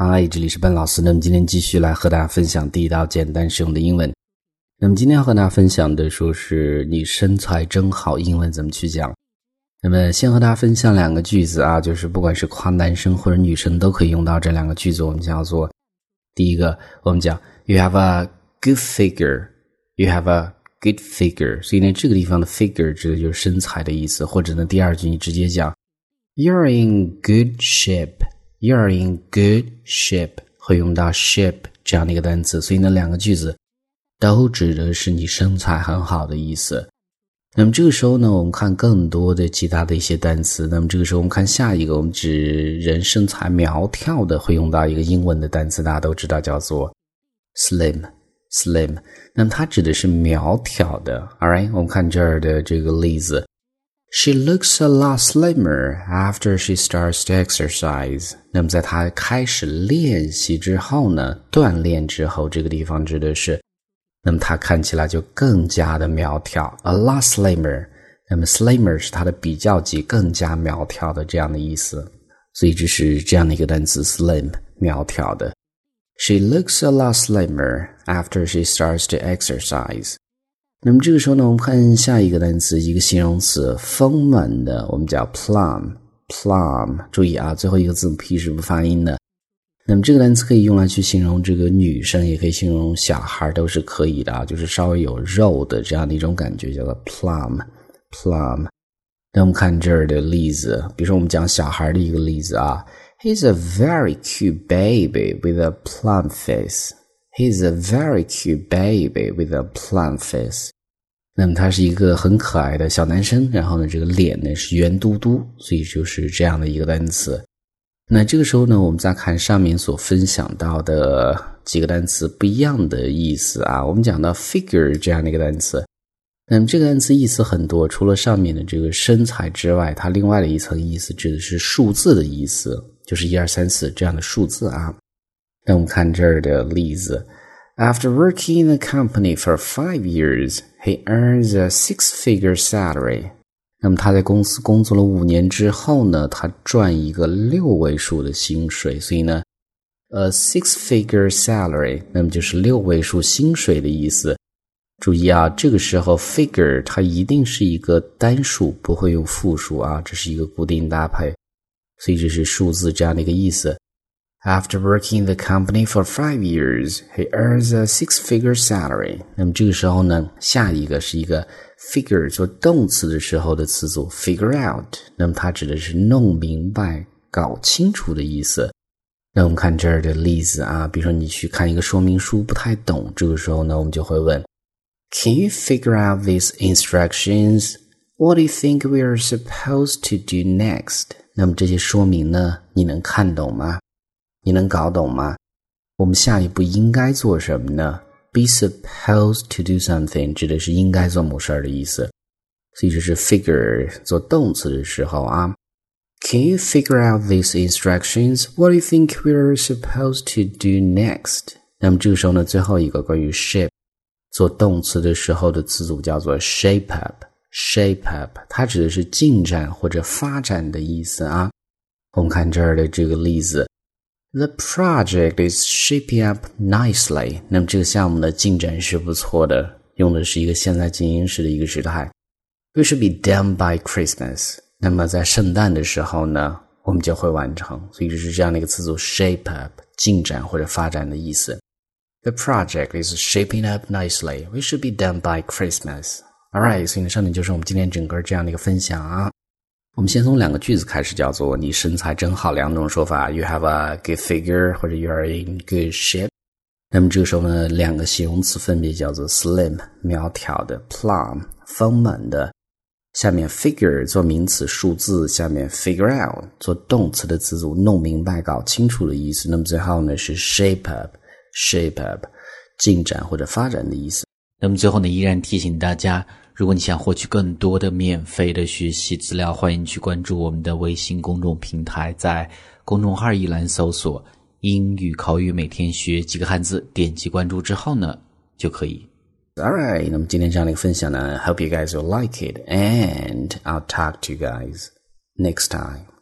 嗨，这里是笨老师。那么今天继续来和大家分享地道、简单实用的英文。那么今天要和大家分享的说是你身材真好，英文怎么去讲？那么先和大家分享两个句子啊，就是不管是夸男生或者女生都可以用到这两个句子。我们叫做第一个，我们讲 You have a good figure. You have a good figure. 所以呢，这个地方的 figure 指的就是身材的意思。或者呢，第二句你直接讲 You're in good shape. You're in good shape 会用到 shape 这样的一个单词，所以呢，两个句子都指的是你身材很好的意思。那么这个时候呢，我们看更多的其他的一些单词。那么这个时候我们看下一个，我们指人身材苗条的会用到一个英文的单词，大家都知道叫做 slim，slim。那么它指的是苗条的。All right，我们看这儿的这个例子。She looks a lot slimmer after she starts to exercise。那么在她开始练习之后呢，锻炼之后，这个地方指的是，那么她看起来就更加的苗条，a lot slimmer。那么 slimmer 是它的比较级，更加苗条的这样的意思。所以这是这样的一个单词，slim，苗条的。She looks a lot slimmer after she starts to exercise。 那么这个时候呢，我们看下一个单词，一个形容词，丰满的，我们叫 plum，plum。注意啊，最后一个字母 p 是不发音的。那么这个单词可以用来去形容这个女生，也可以形容小孩，都是可以的啊，就是稍微有肉的这样的一种感觉，叫做 plum，plum。那我们看这儿的例子，比如说我们讲小孩的一个例子啊，He's a very cute baby with a plum face。He's a very cute baby with a plump face。那么他是一个很可爱的小男生，然后呢，这个脸呢是圆嘟嘟，所以就是这样的一个单词。那这个时候呢，我们再看上面所分享到的几个单词不一样的意思啊。我们讲到 figure 这样的一个单词，那么这个单词意思很多，除了上面的这个身材之外，它另外的一层意思指的是数字的意思，就是一二三四这样的数字啊。那我们看这儿的例子：After working in the company for five years, he earns a six-figure salary. 那么他在公司工作了五年之后呢，他赚一个六位数的薪水。所以呢，a six-figure salary，那么就是六位数薪水的意思。注意啊，这个时候 figure 它一定是一个单数，不会用复数啊，这是一个固定搭配，所以这是数字这样的一个意思。After working in the company for five years, he earns a six-figure salary. 那么这个时候呢，下一个是一个 figure 做动词的时候的词组 figure out。那么它指的是弄明白、搞清楚的意思。那我们看这儿的例子啊，比如说你去看一个说明书不太懂，这个时候呢，我们就会问：Can you figure out these instructions? What do you think we are supposed to do next? 那么这些说明呢，你能看懂吗？ 你能搞懂吗？我们下一步应该做什么呢？Be supposed to do something 指的是应该做某事儿的意思，所以这是 figure 做动词的时候啊。Can you figure out these instructions? What do you think we are supposed to do next? 那么这个时候呢，最后一个关于 shape 做动词的时候的词组叫做 shape up。shape up 它指的是进展或者发展的意思啊。我们看这儿的这个例子。The project is shaping up nicely。那么这个项目的进展是不错的，用的是一个现在进行时的一个时态。We should be done by Christmas。那么在圣诞的时候呢，我们就会完成。所以就是这样的一个词组：shape up，进展或者发展的意思。The project is shaping up nicely. We should be done by Christmas. All right，所以呢，上面就是我们今天整个这样的一个分享啊。我们先从两个句子开始，叫做“你身材真好”两种说法。You have a good figure，或者 You are in good shape。那么这个时候呢，两个形容词分别叫做 slim，苗条的；plump，丰满的。下面 figure 做名词，数字；下面 figure out 做动词的词组，弄明白、搞清楚的意思。那么最后呢是 shape up，shape up，进展或者发展的意思。那么最后呢，依然提醒大家。如果你想获取更多的免费的学习资料，欢迎去关注我们的微信公众平台，在公众号一栏搜索“英语口语每天学几个汉字”，点击关注之后呢，就可以。All right，那么今天这样的一个分享呢，Hope you guys will like it，and I'll talk to you guys next time.